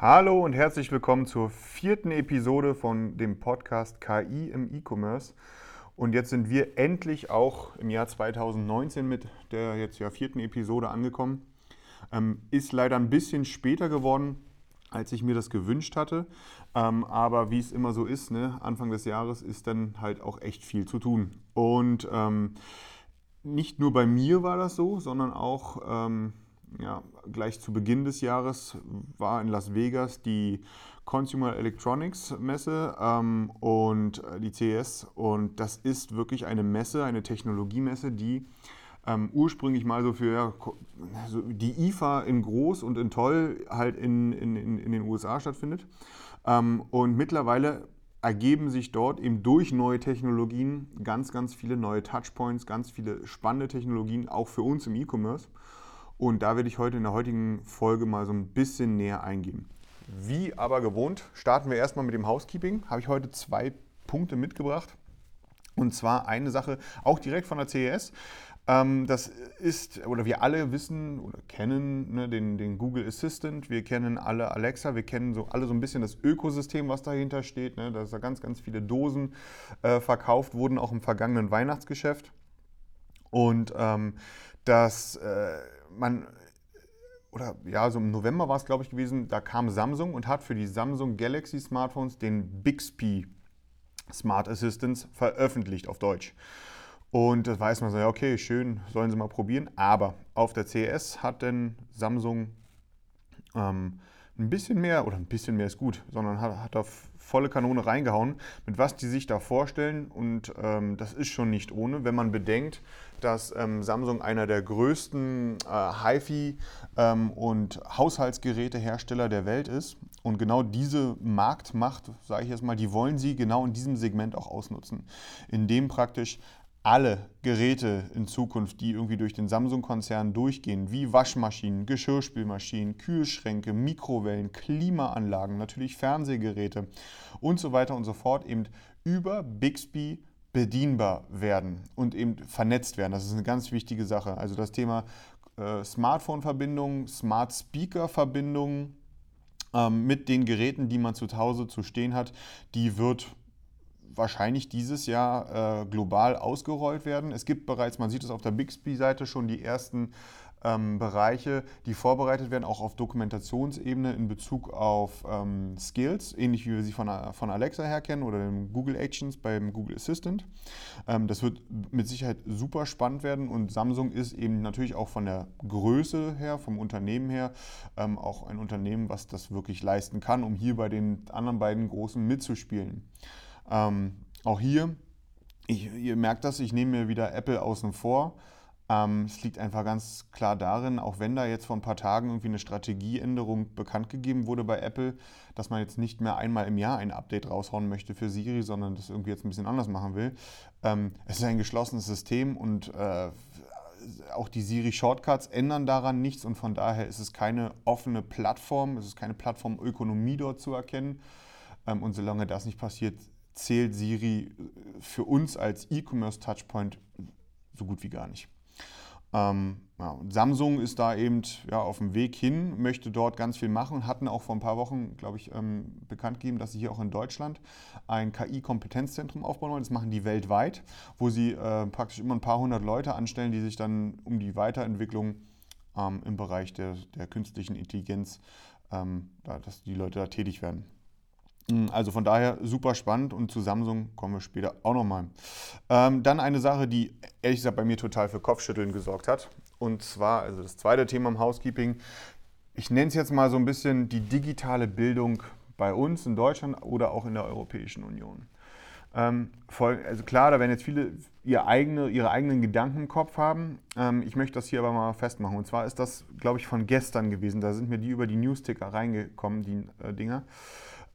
Hallo und herzlich willkommen zur vierten Episode von dem Podcast KI im E-Commerce. Und jetzt sind wir endlich auch im Jahr 2019 mit der jetzt ja vierten Episode angekommen. Ähm, ist leider ein bisschen später geworden, als ich mir das gewünscht hatte. Ähm, aber wie es immer so ist, ne, Anfang des Jahres ist dann halt auch echt viel zu tun. Und ähm, nicht nur bei mir war das so, sondern auch ähm, ja, gleich zu Beginn des Jahres war in Las Vegas die Consumer Electronics Messe ähm, und äh, die CES. Und das ist wirklich eine Messe, eine Technologiemesse, die ähm, ursprünglich mal so für ja, so die IFA in groß und in toll halt in, in, in den USA stattfindet. Ähm, und mittlerweile ergeben sich dort eben durch neue Technologien ganz, ganz viele neue Touchpoints, ganz viele spannende Technologien, auch für uns im E-Commerce. Und da werde ich heute in der heutigen Folge mal so ein bisschen näher eingehen. Wie aber gewohnt, starten wir erstmal mit dem Housekeeping. Habe ich heute zwei Punkte mitgebracht. Und zwar eine Sache, auch direkt von der CES. Ähm, das ist, oder wir alle wissen oder kennen ne, den, den, Google Assistant, wir kennen alle Alexa, wir kennen so alle so ein bisschen das Ökosystem, was dahinter steht. Ne, dass da ganz, ganz viele Dosen äh, verkauft wurden, auch im vergangenen Weihnachtsgeschäft. Und ähm, das äh, man, oder ja, so im November war es, glaube ich, gewesen, da kam Samsung und hat für die Samsung Galaxy Smartphones den Bixby Smart Assistants veröffentlicht auf Deutsch. Und das weiß man so, ja, okay, schön, sollen sie mal probieren. Aber auf der CES hat denn Samsung ähm, ein bisschen mehr, oder ein bisschen mehr ist gut, sondern hat, hat auf volle Kanone reingehauen, mit was die sich da vorstellen. Und ähm, das ist schon nicht ohne, wenn man bedenkt, dass ähm, Samsung einer der größten äh, HiFi ähm, und Haushaltsgerätehersteller der Welt ist. Und genau diese Marktmacht, sage ich jetzt mal, die wollen sie genau in diesem Segment auch ausnutzen, indem praktisch alle Geräte in Zukunft, die irgendwie durch den Samsung-Konzern durchgehen, wie Waschmaschinen, Geschirrspülmaschinen, Kühlschränke, Mikrowellen, Klimaanlagen, natürlich Fernsehgeräte und so weiter und so fort, eben über Bixby bedienbar werden und eben vernetzt werden. Das ist eine ganz wichtige Sache. Also das Thema äh, Smartphone-Verbindung, Smart Speaker-Verbindung ähm, mit den Geräten, die man zu Hause zu stehen hat, die wird wahrscheinlich dieses Jahr äh, global ausgerollt werden. Es gibt bereits, man sieht es auf der Bixby-Seite schon, die ersten ähm, Bereiche, die vorbereitet werden, auch auf Dokumentationsebene in Bezug auf ähm, Skills, ähnlich wie wir sie von, von Alexa her kennen oder dem Google Actions beim Google Assistant. Ähm, das wird mit Sicherheit super spannend werden und Samsung ist eben natürlich auch von der Größe her, vom Unternehmen her, ähm, auch ein Unternehmen, was das wirklich leisten kann, um hier bei den anderen beiden Großen mitzuspielen. Ähm, auch hier, ich, ihr merkt das, ich nehme mir wieder Apple außen vor. Ähm, es liegt einfach ganz klar darin, auch wenn da jetzt vor ein paar Tagen irgendwie eine Strategieänderung bekannt gegeben wurde bei Apple, dass man jetzt nicht mehr einmal im Jahr ein Update raushauen möchte für Siri, sondern das irgendwie jetzt ein bisschen anders machen will. Ähm, es ist ein geschlossenes System und äh, auch die Siri-Shortcuts ändern daran nichts und von daher ist es keine offene Plattform, es ist keine Plattformökonomie dort zu erkennen. Ähm, und solange das nicht passiert, zählt Siri für uns als E-Commerce-Touchpoint so gut wie gar nicht. Ähm, ja, Samsung ist da eben ja, auf dem Weg hin, möchte dort ganz viel machen, hatten auch vor ein paar Wochen, glaube ich, ähm, bekannt gegeben, dass sie hier auch in Deutschland ein KI-Kompetenzzentrum aufbauen wollen. Das machen die weltweit, wo sie äh, praktisch immer ein paar hundert Leute anstellen, die sich dann um die Weiterentwicklung ähm, im Bereich der, der künstlichen Intelligenz, ähm, da, dass die Leute da tätig werden. Hm, also von daher super spannend und zu Samsung kommen wir später auch nochmal. Ähm, dann eine Sache, die ehrlich gesagt bei mir total für Kopfschütteln gesorgt hat. Und zwar, also das zweite Thema im Housekeeping. Ich nenne es jetzt mal so ein bisschen die digitale Bildung bei uns in Deutschland oder auch in der Europäischen Union. Ähm, voll, also klar, da werden jetzt viele ihre, eigene, ihre eigenen Gedanken im Kopf haben. Ähm, ich möchte das hier aber mal festmachen. Und zwar ist das, glaube ich, von gestern gewesen. Da sind mir die über die Newsticker reingekommen, die äh, Dinger.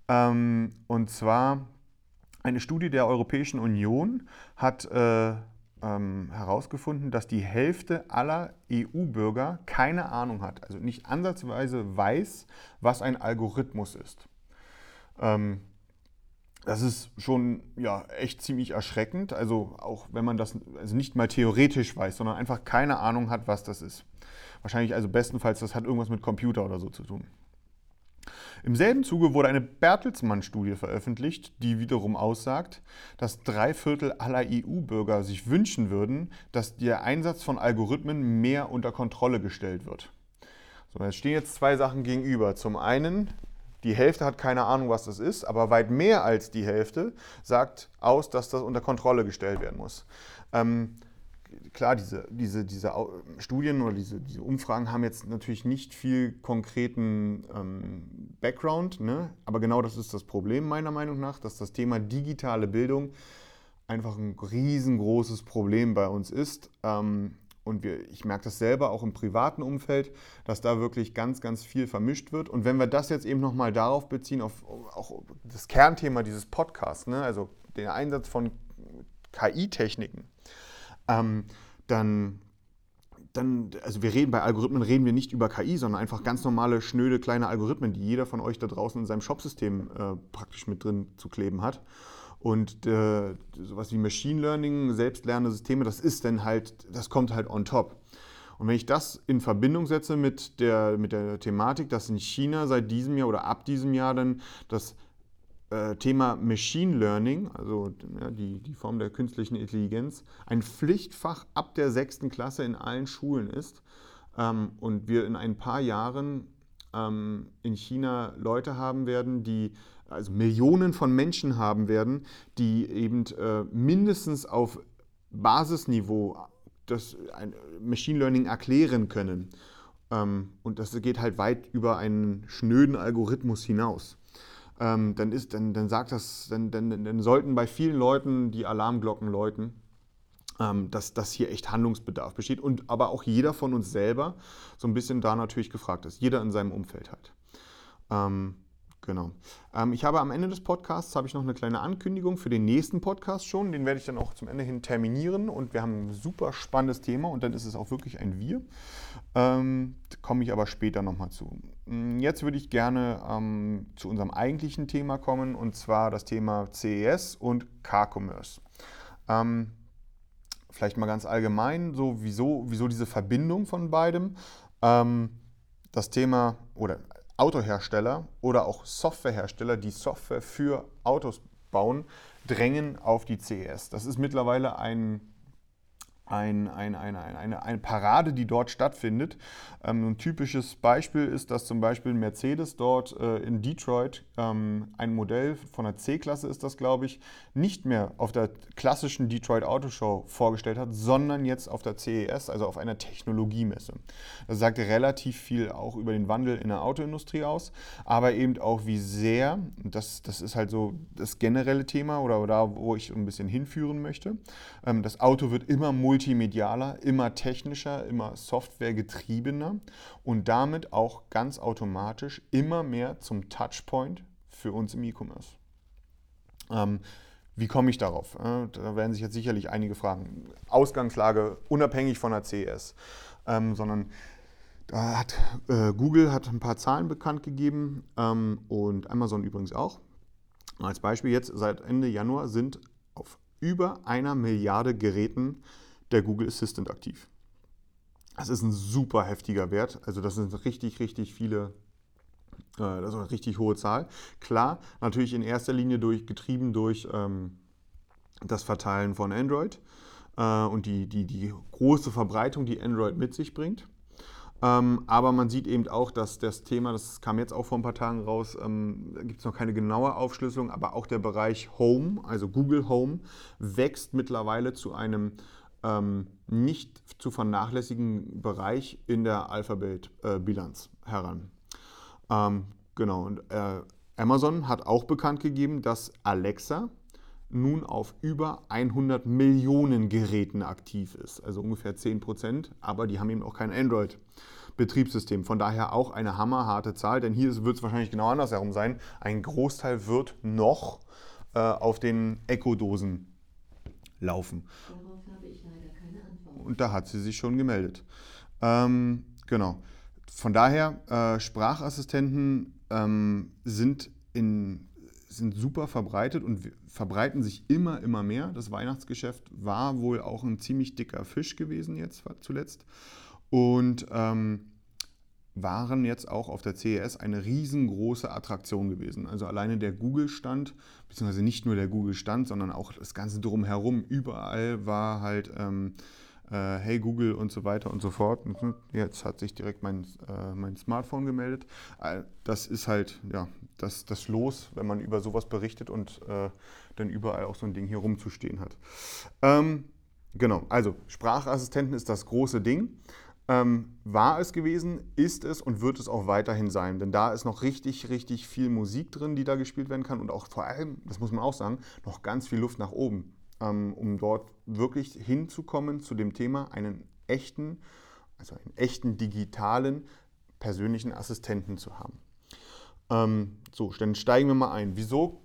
Ähm, und zwar eine Studie der Europäischen Union hat äh, ähm, herausgefunden, dass die Hälfte aller EU-Bürger keine Ahnung hat, also nicht ansatzweise weiß, was ein Algorithmus ist. Ähm, das ist schon ja, echt ziemlich erschreckend, also auch wenn man das also nicht mal theoretisch weiß, sondern einfach keine Ahnung hat, was das ist. Wahrscheinlich also bestenfalls, das hat irgendwas mit Computer oder so zu tun. Im selben Zuge wurde eine Bertelsmann-Studie veröffentlicht, die wiederum aussagt, dass drei Viertel aller EU-Bürger sich wünschen würden, dass der Einsatz von Algorithmen mehr unter Kontrolle gestellt wird. So, es stehen jetzt zwei Sachen gegenüber. Zum einen, die Hälfte hat keine Ahnung, was das ist, aber weit mehr als die Hälfte sagt aus, dass das unter Kontrolle gestellt werden muss. Ähm, klar, diese, diese, diese Studien oder diese, diese Umfragen haben jetzt natürlich nicht viel konkreten ähm, Background, ne? aber genau das ist das Problem meiner Meinung nach, dass das Thema digitale Bildung einfach ein riesengroßes Problem bei uns ist. Ähm, und wir, ich merke das selber auch im privaten Umfeld, dass da wirklich ganz, ganz viel vermischt wird. Und wenn wir das jetzt eben nochmal darauf beziehen, auf auch das Kernthema dieses Podcasts, ne? also den Einsatz von KI-Techniken, ähm, dann, dann, also wir reden bei Algorithmen, reden wir nicht über KI, sondern einfach ganz normale, schnöde, kleine Algorithmen, die jeder von euch da draußen in seinem Shopsystem äh, praktisch mit drin zu kleben hat. Und äh, sowas wie Machine Learning, selbstlernende Systeme, das ist dann halt, das kommt halt on top. Und wenn ich das in Verbindung setze mit der, mit der Thematik, dass in China seit diesem Jahr oder ab diesem Jahr dann das äh, Thema Machine Learning, also ja, die, die Form der künstlichen Intelligenz, ein Pflichtfach ab der sechsten Klasse in allen Schulen ist ähm, und wir in ein paar Jahren ähm, in China Leute haben werden, die also Millionen von Menschen haben werden, die eben äh, mindestens auf Basisniveau das Machine Learning erklären können. Ähm, und das geht halt weit über einen schnöden Algorithmus hinaus ähm, dann, ist, dann, dann sagt das, dann, dann, dann sollten bei vielen Leuten die Alarmglocken läuten, ähm, dass, dass hier echt Handlungsbedarf besteht und aber auch jeder von uns selber so ein bisschen da natürlich gefragt ist. Jeder in seinem Umfeld halt. Ähm, Genau. Ähm, ich habe am Ende des Podcasts habe ich noch eine kleine Ankündigung für den nächsten Podcast schon. Den werde ich dann auch zum Ende hin terminieren und wir haben ein super spannendes Thema und dann ist es auch wirklich ein Wir. Ähm, komme ich aber später nochmal zu. Mm, jetzt würde ich gerne ähm, zu unserem eigentlichen Thema kommen und zwar das Thema CES und Car-Commerce. Ähm, vielleicht mal ganz allgemein, so wieso, wieso diese Verbindung von beidem. Ähm, das Thema oder Autohersteller oder auch Softwarehersteller, die Software für Autos bauen, drängen auf die CES. Das ist mittlerweile ein ein, ein, ein, eine, eine Parade, die dort stattfindet. Ähm, ein typisches Beispiel ist, dass zum Beispiel Mercedes dort äh, in Detroit ähm, ein Modell von der C-Klasse ist das, glaube ich, nicht mehr auf der klassischen Detroit Auto Show vorgestellt hat, sondern jetzt auf der CES, also auf einer Technologiemesse. Das sagt relativ viel auch über den Wandel in der Autoindustrie aus, aber eben auch wie sehr, das, das ist halt so das generelle Thema oder da, wo ich ein bisschen hinführen möchte, ähm, das Auto wird immer multi multimedialer, immer technischer, immer softwaregetriebener und damit auch ganz automatisch immer mehr zum Touchpoint für uns im E-Commerce. Ähm, wie komme ich darauf? Äh, da werden sich jetzt sicherlich einige fragen. Ausgangslage unabhängig von der CES, ähm, sondern da hat äh, Google hat ein paar Zahlen bekannt gegeben ähm, und Amazon übrigens auch. Als Beispiel jetzt seit Ende Januar sind auf über einer Milliarde Geräten der Google Assistant aktiv. Das ist ein super heftiger Wert. Also das sind richtig, richtig viele, äh, das ist eine richtig hohe Zahl. Klar, natürlich in erster Linie durch, getrieben durch ähm, das Verteilen von Android äh, und die, die, die große Verbreitung, die Android mit sich bringt. Ähm, aber man sieht eben auch, dass das Thema, das kam jetzt auch vor ein paar Tagen raus, ähm, gibt es noch keine genaue Aufschlüsselung, aber auch der Bereich Home, also Google Home, wächst mittlerweile zu einem ähm, nicht zu vernachlässigen Bereich in der Alphabet-Bilanz äh, heran. Ähm, genau, und äh, Amazon hat auch bekannt gegeben, dass Alexa nun auf über 100 Millionen Geräten aktiv ist, also ungefähr 10 Prozent, aber die haben eben auch kein Android. Betriebssystem. Von daher auch eine hammerharte Zahl, denn hier wird es wahrscheinlich genau andersherum sein. Ein Großteil wird noch äh, auf den Echo-Dosen laufen. Darauf habe ich leider keine Antwort. Und da hat sie sich schon gemeldet. Ähm, genau. Von daher, äh, Sprachassistenten ähm, sind, in, sind super verbreitet und verbreiten sich immer, immer mehr. Das Weihnachtsgeschäft war wohl auch ein ziemlich dicker Fisch gewesen jetzt zuletzt. Und ähm, waren jetzt auch auf der CES eine riesengroße Attraktion gewesen. Also alleine der Google-Stand, beziehungsweise nicht nur der Google-Stand, sondern auch das Ganze drumherum. Überall war halt ähm, äh, Hey Google und so weiter und so fort. Jetzt hat sich direkt mein, äh, mein Smartphone gemeldet. Äh, das ist halt ja, das, das Los, wenn man über sowas berichtet und äh, dann überall auch so ein Ding hier rumzustehen hat. Ähm, genau, also Sprachassistenten ist das große Ding. Ähm, war es gewesen, ist es und wird es auch weiterhin sein. Denn da ist noch richtig, richtig viel Musik drin, die da gespielt werden kann und auch vor allem, das muss man auch sagen, noch ganz viel Luft nach oben, ähm, um dort wirklich hinzukommen zu dem Thema, einen echten, also einen echten digitalen persönlichen Assistenten zu haben. Ähm, so, dann steigen wir mal ein. Wieso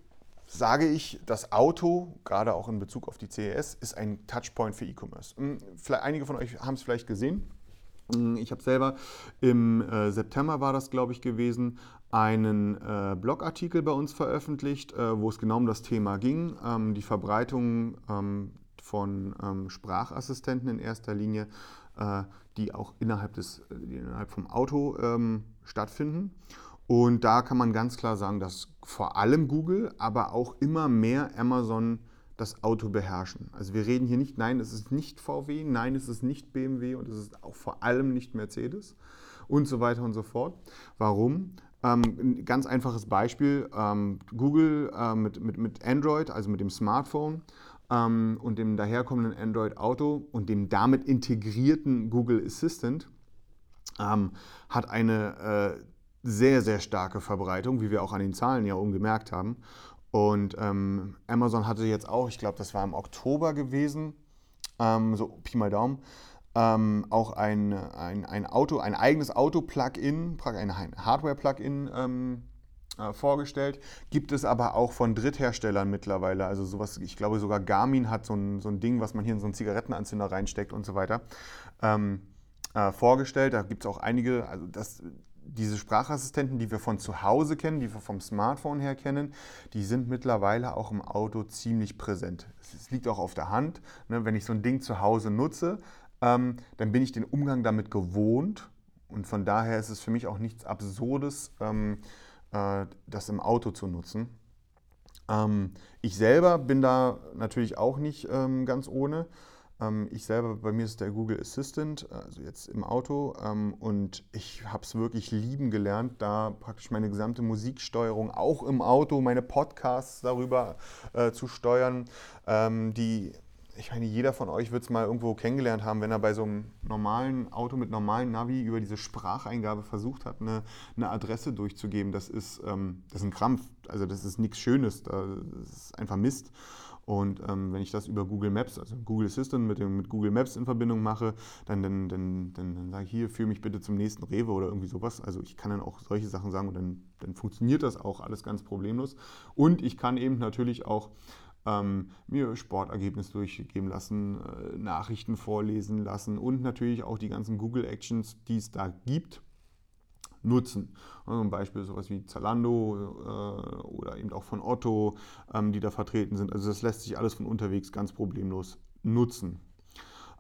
sage ich, das Auto, gerade auch in Bezug auf die CES, ist ein Touchpoint für E-Commerce? Hm, einige von euch haben es vielleicht gesehen. Hm, ich habe selber im äh, September war das, glaube ich, gewesen, einen äh, Blogartikel bei uns veröffentlicht, äh, wo es genau um das Thema ging, ähm, die Verbreitung ähm, von ähm, Sprachassistenten in erster Linie, äh, die auch innerhalb, des, innerhalb vom Auto ähm, stattfinden. Und da kann man ganz klar sagen, dass vor allem Google, aber auch immer mehr Amazon das Auto beherrschen. Also wir reden hier nicht, nein, es ist nicht VW, nein, es ist nicht BMW und es ist auch vor allem nicht Mercedes und so weiter und so fort. Warum? Ähm, ein ganz einfaches Beispiel, ähm, Google äh, mit, mit, mit Android, also mit dem Smartphone ähm, und dem daherkommenden Android Auto und dem damit integrierten Google Assistant ähm, hat eine äh, sehr, sehr starke Verbreitung, wie wir auch an den Zahlen ja ungemerkt haben. Und ähm, Amazon hatte jetzt auch, ich glaube, das war im Oktober gewesen, ähm, so Pi mal Daumen, ähm, auch ein, ein, ein Auto, ein eigenes Auto-Plugin, ein Hardware-Plugin ähm, äh, vorgestellt. Gibt es aber auch von Drittherstellern mittlerweile. Also sowas, ich glaube sogar Garmin hat so ein, so ein Ding, was man hier in so einen Zigarettenanzünder reinsteckt und so weiter. Ähm, äh, vorgestellt. Da gibt es auch einige, also das, diese Sprachassistenten, die wir von zu Hause kennen, die wir vom Smartphone her kennen, die sind mittlerweile auch im Auto ziemlich präsent. Es liegt auch auf der Hand. Ne? Wenn ich so ein Ding zu Hause nutze, ähm, dann bin ich den Umgang damit gewohnt. Und von daher ist es für mich auch nichts Absurdes, ähm, äh, das im Auto zu nutzen. Ähm, ich selber bin da natürlich auch nicht ähm, ganz ohne. Ähm, ich selber, bei mir ist der Google Assistant, also jetzt im Auto, ähm, und ich habe es wirklich lieben gelernt, da praktisch meine gesamte Musiksteuerung auch im Auto, meine Podcasts darüber äh, zu steuern, die ich meine, jeder von euch wird es mal irgendwo kennengelernt haben, wenn er bei so einem normalen Auto mit normalen Navi über diese Spracheingabe versucht hat, eine, eine Adresse durchzugeben. Das ist, ähm, das ist ein Krampf. Also das ist nichts Schönes. Das ist einfach Mist. Und ähm, wenn ich das über Google Maps, also Google Assistant mit, dem, mit Google Maps in Verbindung mache, dann, dann, dann, dann, dann sage ich hier, führe mich bitte zum nächsten Rewe oder irgendwie sowas. Also ich kann dann auch solche Sachen sagen und dann, dann funktioniert das auch alles ganz problemlos. Und ich kann eben natürlich auch ähm, mir Sportergebnisse durchgeben lassen, äh, Nachrichten vorlesen lassen und natürlich auch die ganzen Google Actions, die es da gibt, nutzen. Also ein Beispiel sowas wie Zalando äh, oder eben auch von Otto, ähm, die da vertreten sind. Also das lässt sich alles von unterwegs ganz problemlos nutzen.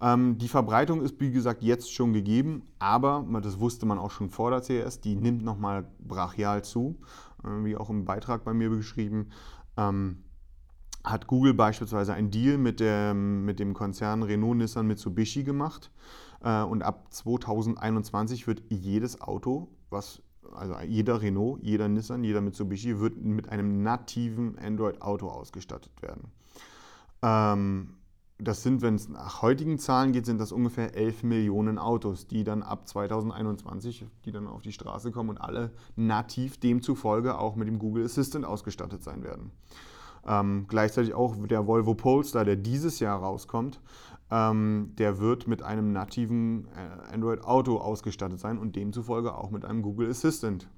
Ähm, die Verbreitung ist, wie gesagt, jetzt schon gegeben, aber das wusste man auch schon vor der CES, die nimmt nochmal brachial zu, äh, wie auch im Beitrag bei mir beschrieben. Ähm, hat Google beispielsweise einen Deal mit dem, mit dem Konzern Renault, Nissan, Mitsubishi gemacht. Äh, und ab 2021 wird jedes Auto was, also jeder Renault, jeder Nissan, jeder Mitsubishi wird mit einem nativen Android-Auto ausgestattet werden. Ähm, das sind, wenn es nach heutigen Zahlen geht, sind das ungefähr 11 Millionen Autos, die dann ab 2021, die dann auf die Straße kommen und alle nativ demzufolge auch mit dem Google Assistant ausgestattet sein werden. Ähm, gleichzeitig auch der Volvo Polestar, der dieses Jahr rauskommt, ähm, der wird mit einem nativen äh, Android Auto ausgestattet sein und demzufolge auch mit einem Google Assistant.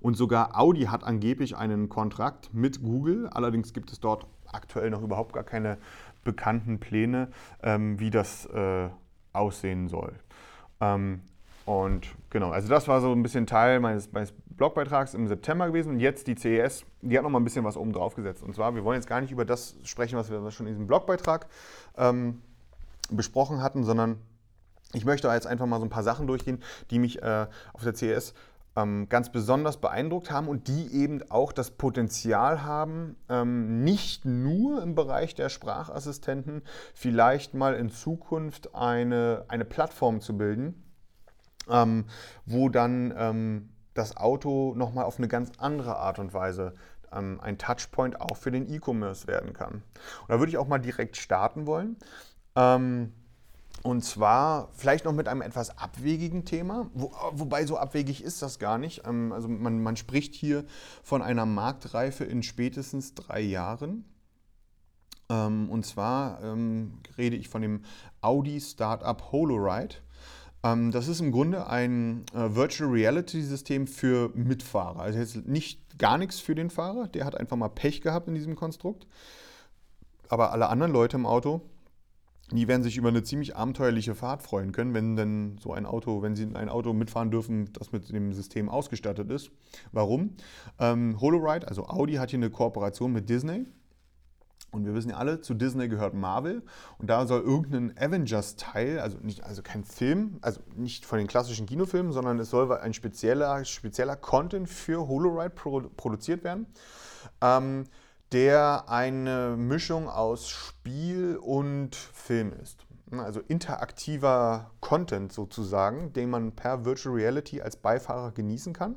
Und sogar Audi hat angeblich einen Kontrakt mit Google. Allerdings gibt es dort aktuell noch überhaupt gar keine bekannten Pläne, ähm, wie das äh, aussehen soll. Ähm, und genau, also das war so ein bisschen Teil meines, meines Blogbeitrags im September gewesen. Und jetzt die CES, die hat noch mal ein bisschen was oben drauf gesetzt. Und zwar, wir wollen jetzt gar nicht über das sprechen, was wir schon in diesem Blogbeitrag ähm, besprochen hatten, sondern ich möchte jetzt einfach mal so ein paar Sachen durchgehen, die mich äh, auf der CES ähm, ganz besonders beeindruckt haben und die eben auch das Potenzial haben, ähm, nicht nur im Bereich der Sprachassistenten vielleicht mal in Zukunft eine, eine Plattform zu bilden, ähm, wo dann ähm, das Auto nochmal auf eine ganz andere Art und Weise ähm, ein Touchpoint auch für den E-Commerce werden kann. Und da würde ich auch mal direkt starten wollen. Ähm, und zwar vielleicht noch mit einem etwas abwegigen Thema, wo, wobei so abwegig ist das gar nicht. Ähm, also man, man spricht hier von einer Marktreife in spätestens drei Jahren. Ähm, und zwar ähm, rede ich von dem Audi Startup HoloRide. Ähm, das ist im Grunde ein äh, Virtual Reality System für Mitfahrer. Also jetzt nicht gar nichts für den Fahrer, der hat einfach mal Pech gehabt in diesem Konstrukt. Aber alle anderen Leute im Auto, die werden sich über eine ziemlich abenteuerliche Fahrt freuen können, wenn denn so ein Auto, wenn sie in ein Auto mitfahren dürfen, das mit dem System ausgestattet ist. Warum? Ähm, HoloRide, also Audi, hat hier eine Kooperation mit Disney. Und wir wissen ja alle, zu Disney gehört Marvel und da soll irgendein Avengers-Teil, also, nicht, also kein Film, also nicht von den klassischen Kinofilmen, sondern es soll ein spezieller, spezieller Content für HoloRide pro, produziert werden, ähm, der eine Mischung aus Spiel und Film ist. Also interaktiver Content sozusagen, den man per Virtual Reality als Beifahrer genießen kann.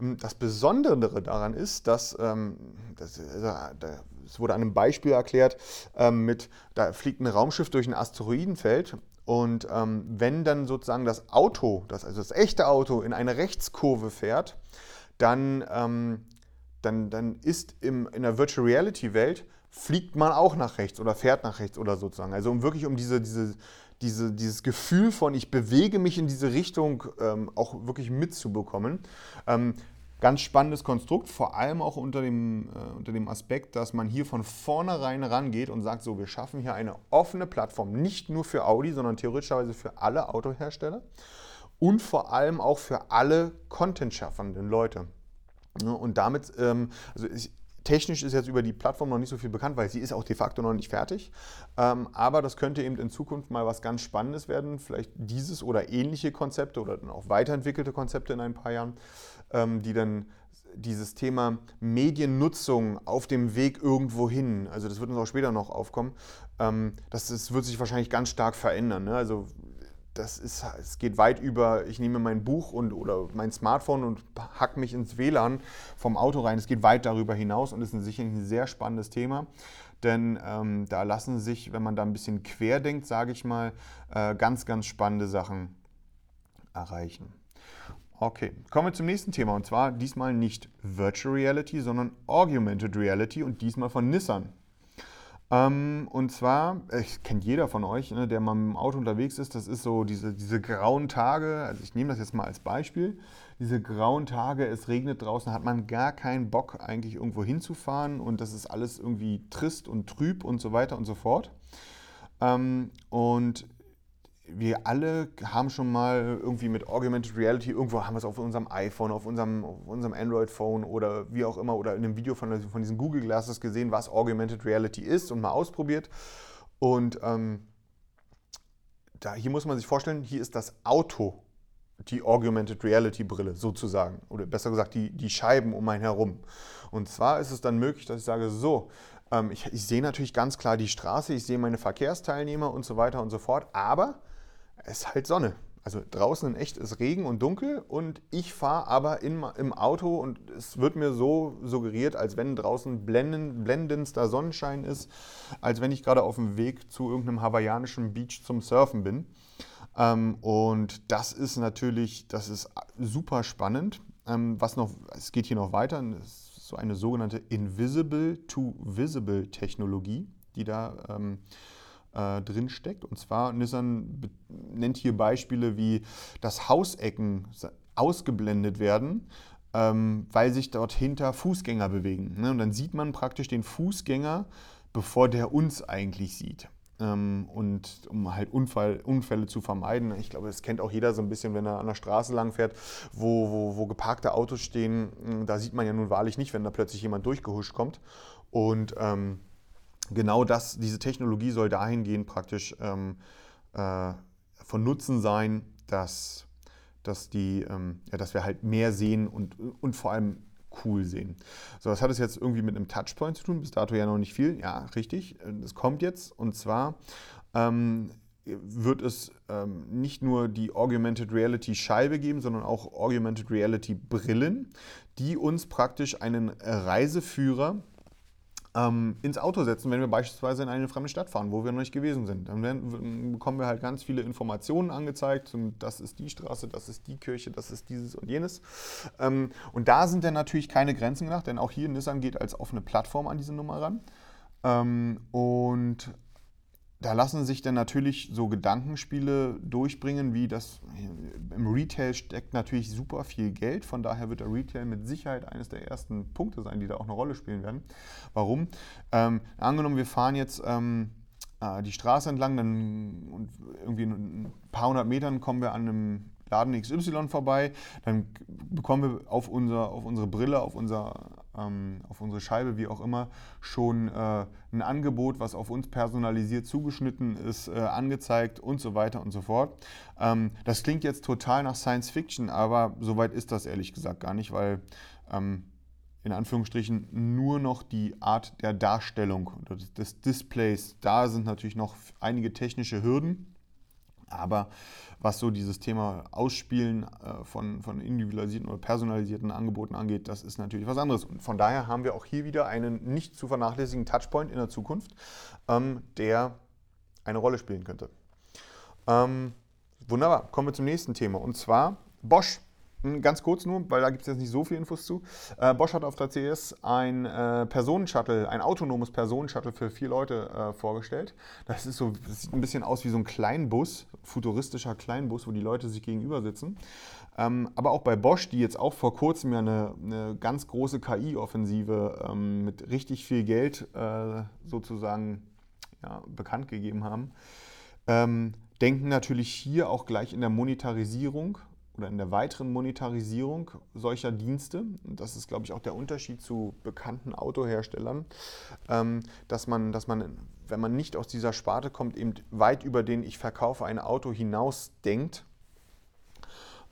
Ähm, das Besondere daran ist, dass, ähm, das, also, es wurde an einem Beispiel erklärt, ähm, mit, da fliegt ein Raumschiff durch ein Asteroidenfeld und wenn dann sozusagen das Auto, das, also das echte Auto, in eine Rechtskurve fährt, dann, dann, dann ist im, in der Virtual Reality Welt fliegt man auch nach rechts oder fährt nach rechts oder sozusagen. Also um wirklich um diese, diese, diese, dieses Gefühl von, ich bewege mich in diese Richtung ähm, auch wirklich mitzubekommen. Ähm, ganz spannendes Konstrukt, vor allem auch unter dem, äh, unter dem Aspekt, dass man hier von vornherein rangeht und sagt, so, wir schaffen hier eine offene Plattform, nicht nur für Audi, sondern theoretischerweise für alle Autohersteller und vor allem auch für alle Content-schaffenden Leute. Und damit, ähm, also ich, Technisch ist jetzt über die Plattform noch nicht so viel bekannt, weil sie ist auch de facto noch nicht fertig. Ähm, aber das könnte eben in Zukunft mal was ganz Spannendes werden. Vielleicht dieses oder ähnliche Konzepte oder dann auch weiterentwickelte Konzepte in ein paar Jahren, ähm, die dann dieses Thema Mediennutzung auf dem Weg irgendwo hin, also das wird uns auch später noch aufkommen, ähm, das, das wird sich wahrscheinlich ganz stark verändern. Ne? Also das ist, es geht weit über, ich nehme mein Buch und, oder mein Smartphone und hack mich ins WLAN vom Auto rein. Es geht weit darüber hinaus und ist sicherlich ein sehr spannendes Thema. Denn ähm, da lassen sich, wenn man da ein bisschen quer denkt, sage ich mal, äh, ganz, ganz spannende Sachen erreichen. Okay, kommen wir zum nächsten Thema und zwar diesmal nicht Virtual Reality, sondern Augmented Reality und diesmal von Nissan. Ähm, und zwar, ich kennt jeder von euch, ne, der mal im Auto unterwegs ist, das ist so diese, diese grauen Tage, also ich nehme das jetzt mal als Beispiel, diese grauen Tage, es regnet draußen, hat man gar keinen Bock eigentlich irgendwo hinzufahren und das ist alles irgendwie trist und trüb und so weiter und so fort. Ähm, und wir alle haben schon mal irgendwie mit Augmented Reality, irgendwo haben wir es auf unserem iPhone, auf unserem, auf unserem Android-Phone oder wie auch immer oder in einem Video von, von diesen Google Glasses gesehen, was Augmented Reality ist und mal ausprobiert. Und ähm, da, hier muss man sich vorstellen, hier ist das Auto die Augmented Reality Brille sozusagen. Oder besser gesagt, die, die Scheiben um einen herum. Und zwar ist es dann möglich, dass ich sage, so, ähm, ich, ich sehe natürlich ganz klar die Straße, ich sehe meine Verkehrsteilnehmer und so weiter und so fort, aber es ist halt Sonne. Also draußen in echt ist Regen und dunkel und ich fahre aber in, im Auto und es wird mir so suggeriert, als wenn draußen blenden, blendendster Sonnenschein ist, als wenn ich gerade auf dem Weg zu irgendeinem hawaiianischen Beach zum Surfen bin. Ähm, und das ist natürlich, das ist super spannend. Ähm, was noch, es geht hier noch weiter, es ist so eine sogenannte Invisible to Visible Technologie, die da ähm, äh, drin steckt. Und zwar Nissan nennt hier Beispiele wie, dass Hausecken ausgeblendet werden, ähm, weil sich dort hinter Fußgänger bewegen. Ne? Und dann sieht man praktisch den Fußgänger, bevor der uns eigentlich sieht. Ähm, und um halt Unfall, Unfälle zu vermeiden. Ich glaube, das kennt auch jeder so ein bisschen, wenn er an der Straße lang fährt, wo, wo, wo geparkte Autos stehen. Da sieht man ja nun wahrlich nicht, wenn da plötzlich jemand durchgehuscht kommt. Und ähm, genau das, diese Technologie soll dahingehend praktisch ähm, äh, von Nutzen sein, dass, dass, die, ähm, ja, dass wir halt mehr sehen und, und vor allem cool sehen. So, was hat es jetzt irgendwie mit einem Touchpoint zu tun? Bis dato ja noch nicht viel. Ja, richtig. Das kommt jetzt. Und zwar ähm, wird es ähm, nicht nur die Augmented Reality Scheibe geben, sondern auch Augmented Reality Brillen, die uns praktisch einen Reiseführer ähm, ins Auto setzen, wenn wir beispielsweise in eine fremde Stadt fahren, wo wir noch nicht gewesen sind. Dann werden, bekommen wir halt ganz viele Informationen angezeigt. das ist die Straße, das ist die Kirche, das ist dieses und jenes. Ähm, und da sind dann natürlich keine Grenzen gedacht, denn auch hier Nissan geht als offene Plattform an diese Nummer ran. Ähm, und da lassen sich dann natürlich so Gedankenspiele durchbringen, wie das im Retail steckt natürlich super viel Geld. Von daher wird der Retail mit Sicherheit eines der ersten Punkte sein, die da auch eine Rolle spielen werden. Warum? Ähm, angenommen, wir fahren jetzt ähm, äh, die Straße entlang, dann irgendwie in ein paar hundert Metern kommen wir an einem Laden XY vorbei, dann bekommen wir auf, unser, auf unsere Brille, auf, unser, ähm, auf unsere Scheibe, wie auch immer, schon äh, ein Angebot, was auf uns personalisiert zugeschnitten ist, äh, angezeigt und so weiter und so fort. Ähm, das klingt jetzt total nach Science Fiction, aber soweit ist das ehrlich gesagt gar nicht, weil ähm, in Anführungsstrichen nur noch die Art der Darstellung des Displays, da sind natürlich noch einige technische Hürden. Aber was so dieses Thema Ausspielen äh, von, von individualisierten oder personalisierten Angeboten angeht, das ist natürlich was anderes. Und von daher haben wir auch hier wieder einen nicht zu vernachlässigen Touchpoint in der Zukunft, ähm, der eine Rolle spielen könnte. Ähm, wunderbar, kommen wir zum nächsten Thema. Und zwar Bosch ganz kurz nur, weil da gibt es jetzt nicht so viel Infos zu. Äh, Bosch hat auf der CS ein äh, Personenshuttle, ein autonomes Personenshuttle für vier Leute äh, vorgestellt. Das, ist so, das sieht ein bisschen aus wie so ein Kleinbus, futuristischer Kleinbus, wo die Leute sich gegenüber sitzen. Ähm, aber auch bei Bosch, die jetzt auch vor kurzem ja eine, eine ganz große KI-Offensive ähm, mit richtig viel Geld äh, sozusagen ja, bekannt gegeben haben, ähm, denken natürlich hier auch gleich in der Monetarisierung oder in der weiteren Monetarisierung solcher Dienste, das ist, glaube ich, auch der Unterschied zu bekannten Autoherstellern, ähm, dass, man, dass man, wenn man nicht aus dieser Sparte kommt, eben weit über den Ich verkaufe ein Auto hinaus denkt.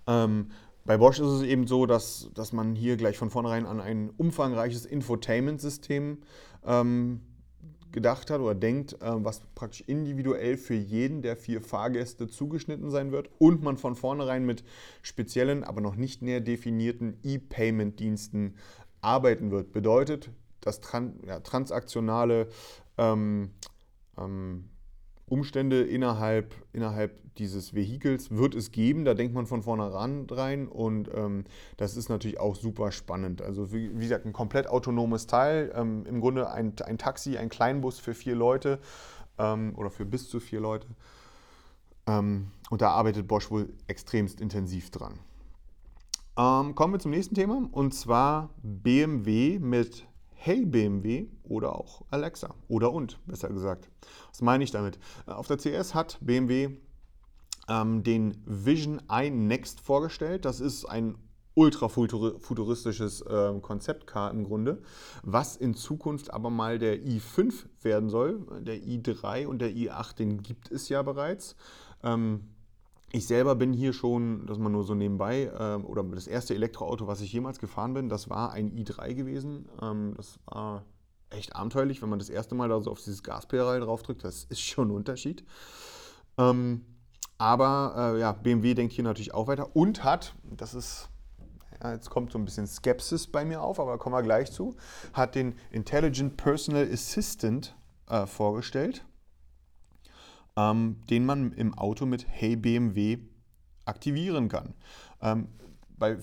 Ähm, bei Bosch ist es eben so, dass, dass man hier gleich von vornherein an ein umfangreiches Infotainment-System ähm, gedacht hat oder denkt, äh, was praktisch individuell für jeden der vier Fahrgäste zugeschnitten sein wird und man von vornherein mit speziellen, aber noch nicht näher definierten E-Payment-Diensten arbeiten wird. Bedeutet, dass tran ja, transaktionale ähm, ähm, Umstände innerhalb, innerhalb dieses Vehikels wird es geben. Da denkt man von vornherein rein und ähm, das ist natürlich auch super spannend. Also wie, wie gesagt, ein komplett autonomes Teil. Ähm, Im Grunde ein, ein Taxi, ein Kleinbus für vier Leute ähm, oder für bis zu vier Leute. Ähm, und da arbeitet Bosch wohl extremst intensiv dran. Ähm, kommen wir zum nächsten Thema und zwar BMW mit Hey BMW oder auch Alexa oder und, besser gesagt. Was meine ich damit? Äh, auf der CS hat BMW ähm, den Vision i Next vorgestellt. Das ist ein ultra futuristisches äh, Konzeptcar im Grunde, was in Zukunft aber mal der i5 werden soll. Der i3 und der i8, den gibt es ja bereits. Ähm, ich selber bin hier schon, dass man nur so nebenbei, ähm, oder das erste Elektroauto, was ich jemals gefahren bin, das war ein i3 gewesen. Ähm, das war echt abenteuerlich, wenn man das erste Mal da so auf dieses Gaspedal draufdrückt. Das ist schon ein Unterschied. Ähm, aber äh, ja, BMW denkt hier natürlich auch weiter und hat, das ist, ja, jetzt kommt so ein bisschen Skepsis bei mir auf, aber kommen wir gleich zu, hat den Intelligent Personal Assistant äh, vorgestellt ähm, den man im Auto mit Hey BMW aktivieren kann. Ähm, bei,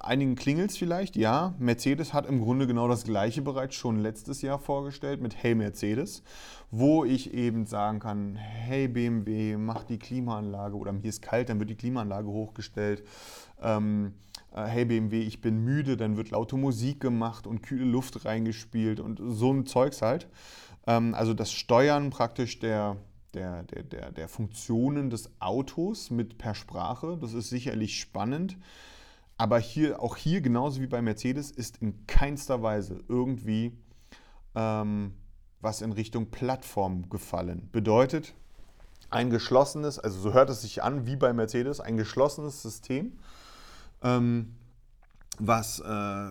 einigen klingelt es vielleicht, ja. Mercedes hat im Grunde genau das gleiche bereits schon letztes Jahr vorgestellt mit Hey Mercedes, wo ich eben sagen kann, hey BMW, mach die Klimaanlage oder mir ist kalt, dann wird die Klimaanlage hochgestellt. Ähm, äh, hey BMW, ich bin müde, dann wird laute Musik gemacht und kühle Luft reingespielt und so ein Zeugs halt. Ähm, also das Steuern praktisch der, der, der, der, der Funktionen des Autos mit per Sprache, das ist sicherlich spannend. Aber hier, auch hier, genauso wie bei Mercedes, ist in keinster Weise irgendwie ähm, was in Richtung Plattform gefallen. Bedeutet, ein geschlossenes, also so hört es sich an wie bei Mercedes, ein geschlossenes System, ähm, was, äh,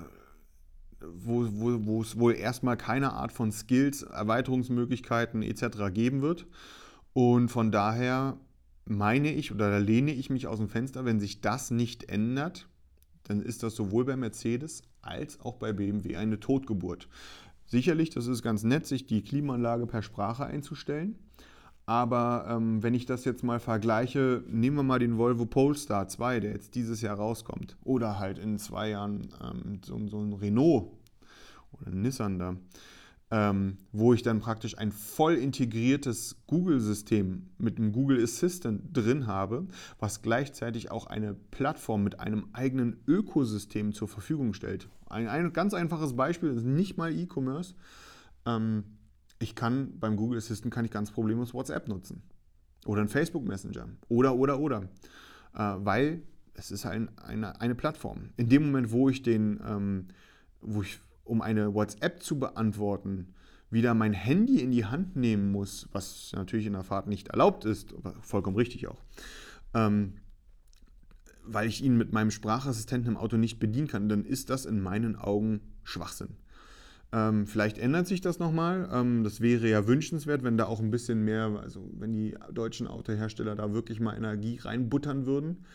wo, wo, wo es wohl erstmal keine Art von Skills, Erweiterungsmöglichkeiten etc. geben wird. Und von daher meine ich oder da lehne ich mich aus dem Fenster, wenn sich das nicht ändert, dann ist das sowohl bei Mercedes als auch bei BMW eine Totgeburt. Sicherlich, das ist ganz nett, sich die Klimaanlage per Sprache einzustellen. Aber ähm, wenn ich das jetzt mal vergleiche, nehmen wir mal den Volvo Polestar 2, der jetzt dieses Jahr rauskommt. Oder halt in zwei Jahren ähm, so, so, ein Renault oder ein Nissan da ähm, wo ich dann praktisch ein voll integriertes Google-System mit einem Google Assistant drin habe, was gleichzeitig auch eine Plattform mit einem eigenen Ökosystem zur Verfügung stellt. Ein, ein ganz einfaches Beispiel ist nicht mal E-Commerce. Ähm, ich kann beim Google Assistant kann ich ganz problemlos WhatsApp nutzen oder ein Facebook Messenger oder oder oder, äh, weil es ist ein, eine, eine Plattform. In dem Moment, wo ich den, ähm, wo ich um eine WhatsApp zu beantworten, wieder mein Handy in die Hand nehmen muss, was natürlich in der Fahrt nicht erlaubt ist, vollkommen richtig auch, ähm, weil ich ihn mit meinem Sprachassistenten im Auto nicht bedienen kann, dann ist das in meinen Augen Schwachsinn. Ähm, vielleicht ändert sich das nochmal. Ähm, das wäre ja wünschenswert, wenn da auch ein bisschen mehr, also wenn die deutschen Autohersteller da wirklich mal Energie reinbuttern würden.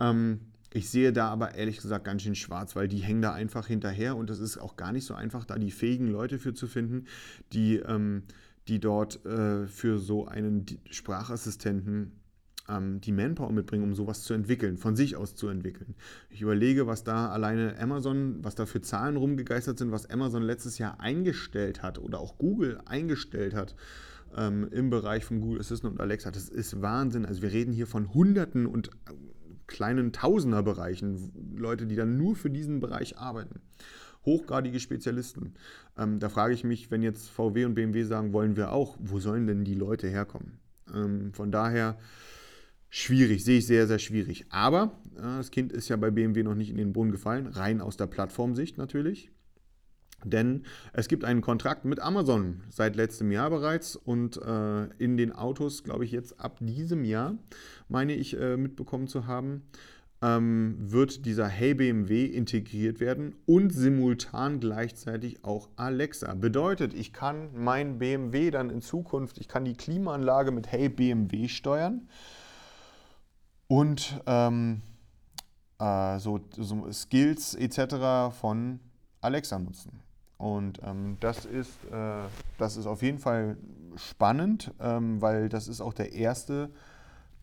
Ähm, ich sehe da aber ehrlich gesagt ganz schön schwarz, weil die hängen da einfach hinterher und es ist auch gar nicht so einfach, da die fähigen Leute für zu finden, die, ähm, die dort äh, für so einen Sprachassistenten ähm, die Manpower mitbringen, um sowas zu entwickeln, von sich aus zu entwickeln. Ich überlege, was da alleine Amazon, was da für Zahlen rumgegeistert sind, was Amazon letztes Jahr eingestellt hat oder auch Google eingestellt hat ähm, im Bereich von Google Assistant und Alexa. Das ist Wahnsinn. Also wir reden hier von Hunderten und kleinen Tausenderbereichen, Leute, die dann nur für diesen Bereich arbeiten. Hochgradige Spezialisten. Ähm, da frage ich mich, wenn jetzt VW und BMW sagen, wollen wir auch, wo sollen denn die Leute herkommen? Ähm, von daher schwierig, sehe ich sehr, sehr schwierig. Aber äh, das Kind ist ja bei BMW noch nicht in den Boden gefallen, rein aus der Plattformsicht natürlich. Denn es gibt einen Kontrakt mit Amazon seit letztem Jahr bereits und äh, in den Autos, glaube ich, jetzt ab diesem Jahr, meine ich äh, mitbekommen zu haben, ähm, wird dieser Hey BMW integriert werden und simultan gleichzeitig auch Alexa. Bedeutet, ich kann mein BMW dann in Zukunft, ich kann die Klimaanlage mit Hey BMW steuern und ähm, äh, so, so Skills etc. von Alexa nutzen. Und ähm, das, ist, äh, das ist auf jeden Fall spannend, ähm, weil das ist auch der erste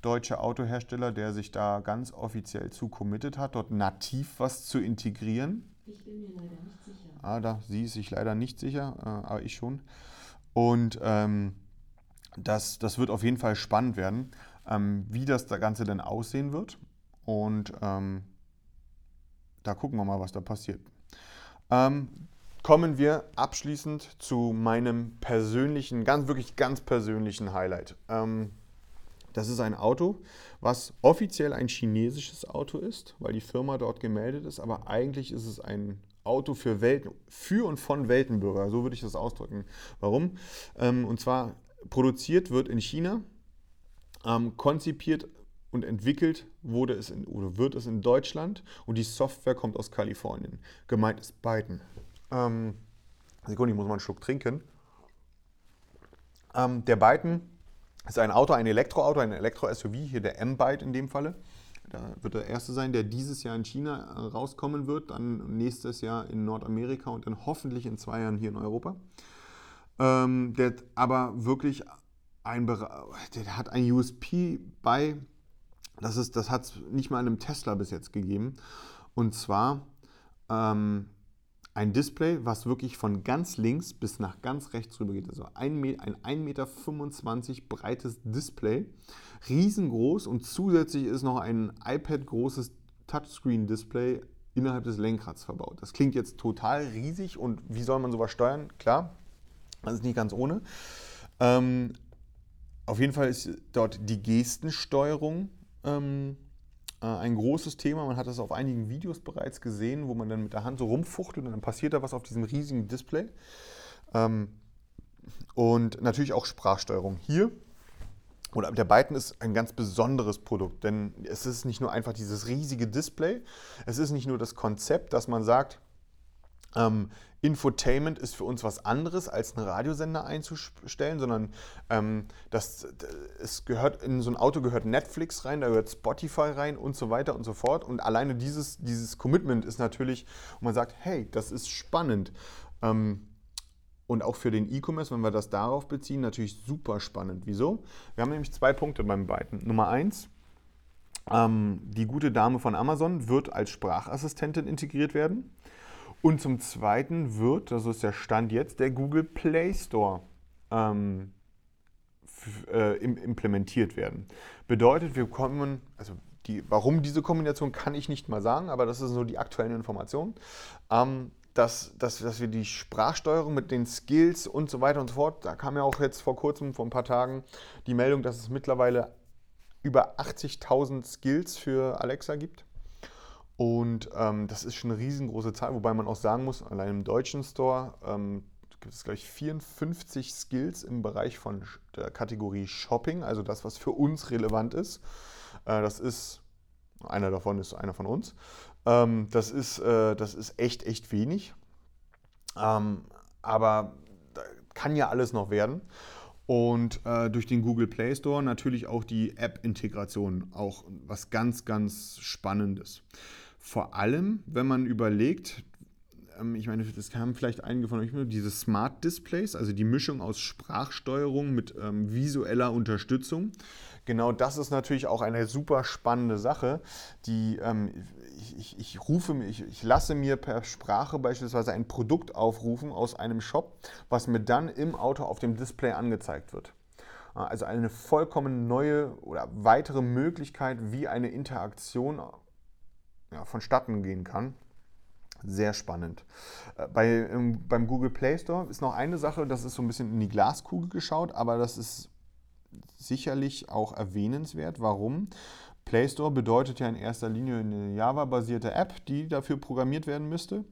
deutsche Autohersteller, der sich da ganz offiziell zu committed hat, dort nativ was zu integrieren. Ich bin mir leider nicht sicher. Ah, da, sie ist sich leider nicht sicher, äh, aber ich schon. Und ähm, das, das wird auf jeden Fall spannend werden, ähm, wie das Ganze denn aussehen wird. Und ähm, da gucken wir mal, was da passiert. Kommen wir abschließend zu meinem persönlichen, ganz wirklich ganz persönlichen Highlight. Ähm, das ist ein Auto, was offiziell ein chinesisches Auto ist, weil die Firma dort gemeldet ist, aber eigentlich ist es ein Auto für, Welten, für und von Weltenbürger, so würde ich das ausdrücken. Warum? Ähm, und zwar produziert wird in China, ähm, konzipiert und entwickelt wurde es in, oder wird es in Deutschland und die Software kommt aus Kalifornien. Gemeint ist Byton. Ähm, Sekunde, ich muss mal einen Schluck trinken. Ähm, der Byton ist ein Auto, ein Elektroauto, ein Elektro-SUV, hier der M-Byte in dem Falle. Da wird der erste sein, der dieses Jahr in China äh, rauskommen wird, dann nächstes Jahr in Nordamerika und dann hoffentlich in zwei Jahren hier in Europa. Ähm, der aber wirklich ein, der hat ein USP bei, das, das hat es nicht mal in einem Tesla bis jetzt gegeben. Und zwar ähm, ein Display, was wirklich von ganz links bis nach ganz rechts rüber geht. Also ein, ein 1,25 Meter breites Display, riesengroß und zusätzlich ist noch ein iPad-großes Touchscreen-Display innerhalb des Lenkrads verbaut. Das klingt jetzt total riesig und wie soll man sowas steuern? Klar, das ist nicht ganz ohne. Ähm, auf jeden Fall ist dort die Gestensteuerung ähm, äh, ein großes Thema. Man hat das auf einigen Videos bereits gesehen, wo man dann mit der Hand so rumfuchtelt und dann passiert da was auf diesem riesigen Display. Ähm, und natürlich auch Sprachsteuerung. Hier oder der Byton ist ein ganz besonderes Produkt, denn es ist nicht nur einfach dieses riesige Display, es ist nicht nur das Konzept, dass man sagt, ähm, Infotainment ist für uns was anderes, als einen Radiosender einzustellen, sondern ähm, das, es gehört in so ein Auto gehört Netflix rein, da gehört Spotify rein und so weiter und so fort. Und alleine dieses, dieses Commitment ist natürlich, wo man sagt, hey, das ist spannend. Ähm, und auch für den E-Commerce, wenn wir das darauf beziehen, natürlich super spannend. Wieso? Wir haben nämlich zwei Punkte beim beiden. Nummer eins, ähm, die gute Dame von Amazon wird als Sprachassistentin integriert werden. Und zum Zweiten wird, das ist der Stand jetzt, der Google Play Store ähm, äh, implementiert werden. Bedeutet, wir kommen, also die, warum diese Kombination kann ich nicht mal sagen, aber das ist so die aktuellen Informationen. Ähm, dass, dass, dass wir die Sprachsteuerung mit den Skills und so weiter und so fort, da kam ja auch jetzt vor kurzem, vor ein paar Tagen, die Meldung, dass es mittlerweile über 80.000 Skills für Alexa gibt. Und ähm, das ist schon eine riesengroße Zahl, wobei man auch sagen muss, allein im deutschen Store ähm, gibt es gleich 54 Skills im Bereich von der Kategorie Shopping, also das, was für uns relevant ist. Äh, das ist, einer davon ist einer von uns. Ähm, das, ist, äh, das ist echt, echt wenig. Ähm, aber kann ja alles noch werden. Und äh, durch den Google Play Store natürlich auch die App-Integration, auch was ganz, ganz Spannendes. Vor allem, wenn man überlegt, ähm, ich meine, das haben vielleicht einige von euch, diese Smart Displays, also die Mischung aus Sprachsteuerung mit ähm, visueller Unterstützung. Genau das ist natürlich auch eine super spannende Sache, die ähm, ich, ich, ich, rufe, ich, ich lasse mir per Sprache beispielsweise ein Produkt aufrufen aus einem Shop, was mir dann im Auto auf dem Display angezeigt wird. Also eine vollkommen neue oder weitere Möglichkeit, wie eine Interaktion ja, vonstatten gehen kann. Sehr spannend. Äh, bei, beim Google Play Store ist noch eine Sache, das ist so ein bisschen in die Glaskugel geschaut, aber das ist sicherlich auch erwähnenswert. Warum? Play Store bedeutet ja in erster Linie eine Java-basierte App, die dafür programmiert werden müsste.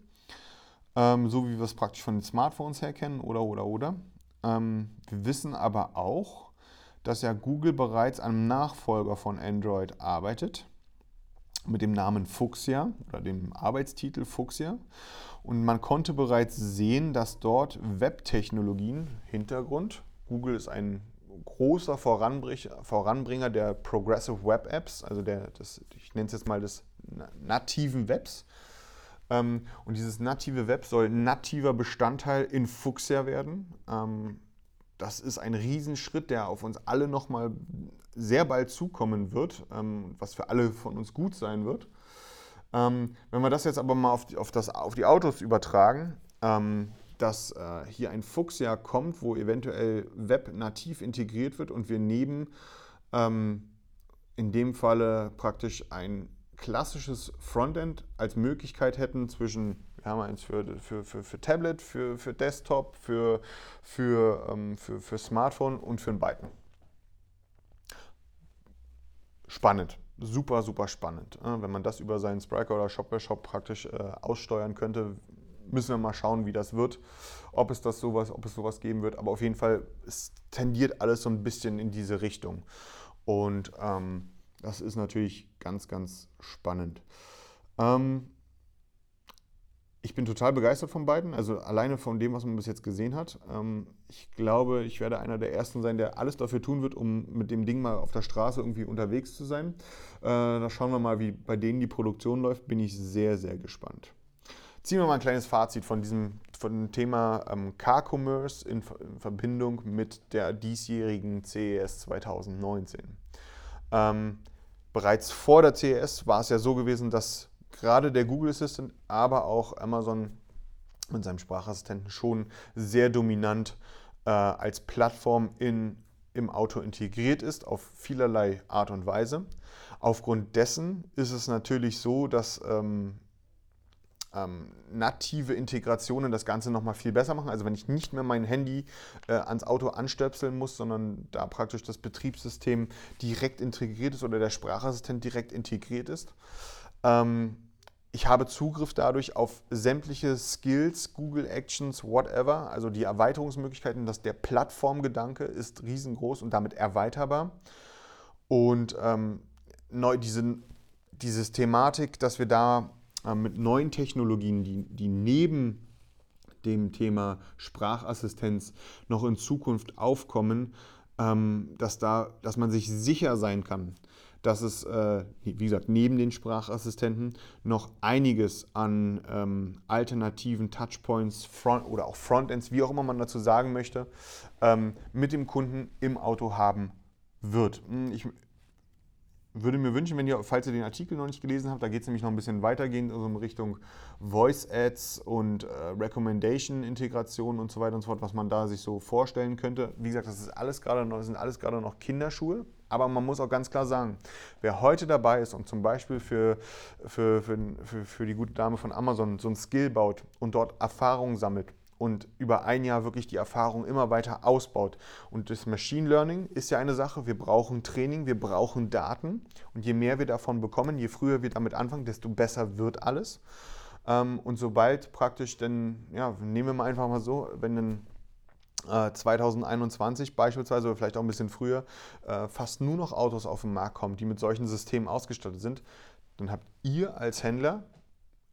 Ähm, so wie wir es praktisch von den Smartphones her kennen oder oder oder. Ähm, wir wissen aber auch, dass ja Google bereits an einem Nachfolger von Android arbeitet mit dem Namen Fuchsia oder dem Arbeitstitel Fuchsia. Und man konnte bereits sehen, dass dort Webtechnologien, Hintergrund, Google ist ein großer Voranbringer der Progressive Web Apps, also der, das, ich nenne es jetzt mal des nativen Webs. Ähm, und dieses native Web soll nativer Bestandteil in Fuchsia werden. Ähm, das ist ein Riesenschritt, der auf uns alle nochmal sehr bald zukommen wird, ähm, was für alle von uns gut sein wird. Ähm, wenn wir das jetzt aber mal auf die, auf das, auf die Autos übertragen, ähm, dass äh, hier ein Fuchsjahr kommt, wo eventuell Web nativ integriert wird und wir neben ähm, in dem Falle praktisch ein klassisches Frontend als Möglichkeit hätten zwischen, wir haben eins für, für, für, für Tablet, für, für Desktop, für, für, ähm, für, für Smartphone und für ein Byten spannend. Super, super spannend. Wenn man das über seinen Spriker oder Shopware Shop praktisch äh, aussteuern könnte, müssen wir mal schauen, wie das wird, ob es das sowas, ob es sowas geben wird. Aber auf jeden Fall, es tendiert alles so ein bisschen in diese Richtung. Und ähm, das ist natürlich ganz, ganz spannend. Ähm, ich bin total begeistert von beiden, also alleine von dem, was man bis jetzt gesehen hat. Ähm, ich glaube, ich werde einer der Ersten sein, der alles dafür tun wird, um mit dem Ding mal auf der Straße irgendwie unterwegs zu sein. Äh, da schauen wir mal, wie bei denen die Produktion läuft. Bin ich sehr, sehr gespannt. Ziehen wir mal ein kleines Fazit von diesem von dem Thema ähm, Car-Commerce in, in, Verbindung mit der diesjährigen CES 2019. Ähm, bereits vor der CES war es ja so gewesen, dass gerade der Google Assistant, aber auch Amazon mit seinem Sprachassistenten schon sehr dominant äh, als Plattform in, im Auto integriert ist, auf vielerlei Art und Weise. Aufgrund dessen ist es natürlich so, dass ähm, ähm, native Integrationen das Ganze nochmal viel besser machen. Also wenn ich nicht mehr mein Handy äh, ans Auto anstöpseln muss, sondern da praktisch das Betriebssystem direkt integriert ist oder der Sprachassistent direkt integriert ist. Ähm, ich habe Zugriff dadurch auf sämtliche Skills, Google Actions, whatever. Also die Erweiterungsmöglichkeiten, dass der Plattformgedanke ist riesengroß und damit erweiterbar. Und ähm, neu, diese, diese Thematik, dass wir da äh, mit neuen Technologien, die, die neben dem Thema Sprachassistenz noch in Zukunft aufkommen, ähm, dass, da, dass man sich sicher sein kann, dass es, äh, wie gesagt, neben den Sprachassistenten noch einiges an ähm, alternativen Touchpoints Front oder auch Frontends, wie auch immer man dazu sagen möchte, ähm, mit dem Kunden im Auto haben wird. Hm, ich würde mir wünschen, wenn ihr, falls ihr den Artikel noch nicht gelesen habt, da geht es nämlich noch ein bisschen weitergehend also in Richtung Voice Ads und äh, Recommendation Integration und so weiter und so fort, was man da sich so vorstellen könnte. Wie gesagt, das ist alles gerade noch, sind alles gerade noch Kinderschuhe. Aber man muss auch ganz klar sagen, wer heute dabei ist und zum Beispiel für, für, für, für, für die gute Dame von Amazon so ein Skill baut und dort Erfahrung sammelt und über ein Jahr wirklich die Erfahrung immer weiter ausbaut. Und das Machine Learning ist ja eine Sache, wir brauchen Training, wir brauchen Daten und je mehr wir davon bekommen, je früher wir damit anfangen, desto besser wird alles. Ähm, und sobald praktisch denn, ja, nehmen wir mal einfach mal so, wenn ein 2021 äh, beispielsweise oder vielleicht auch ein bisschen früher äh, fast nur noch Autos auf den Markt kommen, die mit solchen Systemen ausgestattet sind, dann habt ihr als Händler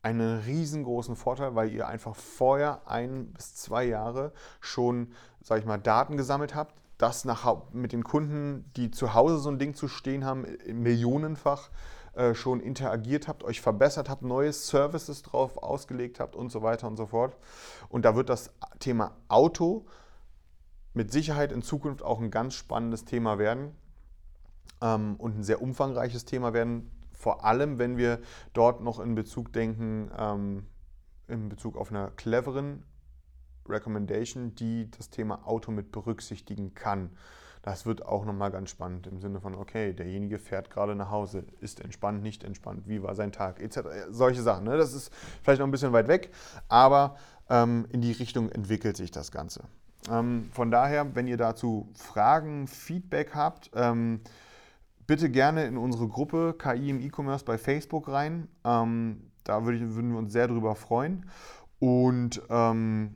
einen riesengroßen Vorteil, weil ihr einfach vorher ein bis zwei Jahre schon, sage ich mal, Daten gesammelt habt, das nach, mit den Kunden, die zu Hause so ein Ding zu stehen haben, millionenfach äh, schon interagiert habt, euch verbessert habt, neue Services drauf ausgelegt habt und so weiter und so fort. Und da wird das Thema Auto mit Sicherheit in Zukunft auch ein ganz spannendes Thema werden ähm, und ein sehr umfangreiches Thema werden. Vor allem, wenn wir dort noch in Bezug denken, ähm, in Bezug auf eine cleveren Recommendation, die das Thema Auto mit berücksichtigen kann. Das wird auch nochmal ganz spannend im Sinne von, okay, derjenige fährt gerade nach Hause, ist entspannt, nicht entspannt, wie war sein Tag, etc. Solche Sachen. Ne? Das ist vielleicht noch ein bisschen weit weg, aber ähm, in die Richtung entwickelt sich das Ganze. Ähm, von daher, wenn ihr dazu Fragen, Feedback habt, ähm, bitte gerne in unsere Gruppe KI im E-Commerce bei Facebook rein. Ähm, da würd ich, würden wir uns sehr drüber freuen. Und ähm,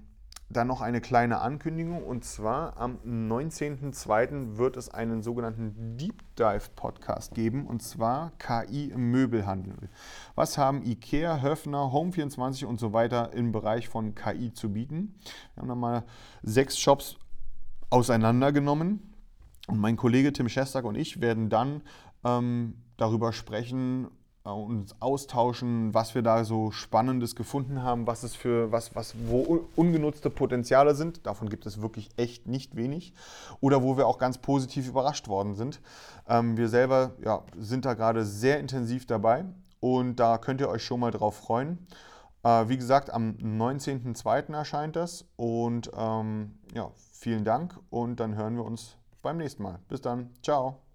dann noch eine kleine Ankündigung und zwar am 19.02. wird es einen sogenannten Deep Dive Podcast geben und zwar KI im Möbelhandel. Was haben IKEA, Höfner, Home24 und so weiter im Bereich von KI zu bieten? Wir haben nochmal sechs Shops auseinandergenommen und mein Kollege Tim Schestak und ich werden dann ähm, darüber sprechen, uns austauschen, was wir da so Spannendes gefunden haben, was es für, was, was, wo ungenutzte Potenziale sind. Davon gibt es wirklich echt nicht wenig. Oder wo wir auch ganz positiv überrascht worden sind. Ähm, wir selber ja, sind da gerade sehr intensiv dabei und da könnt ihr euch schon mal drauf freuen. Äh, wie gesagt, am 19.02. erscheint das und ähm, ja, vielen Dank und dann hören wir uns beim nächsten Mal. Bis dann. Ciao.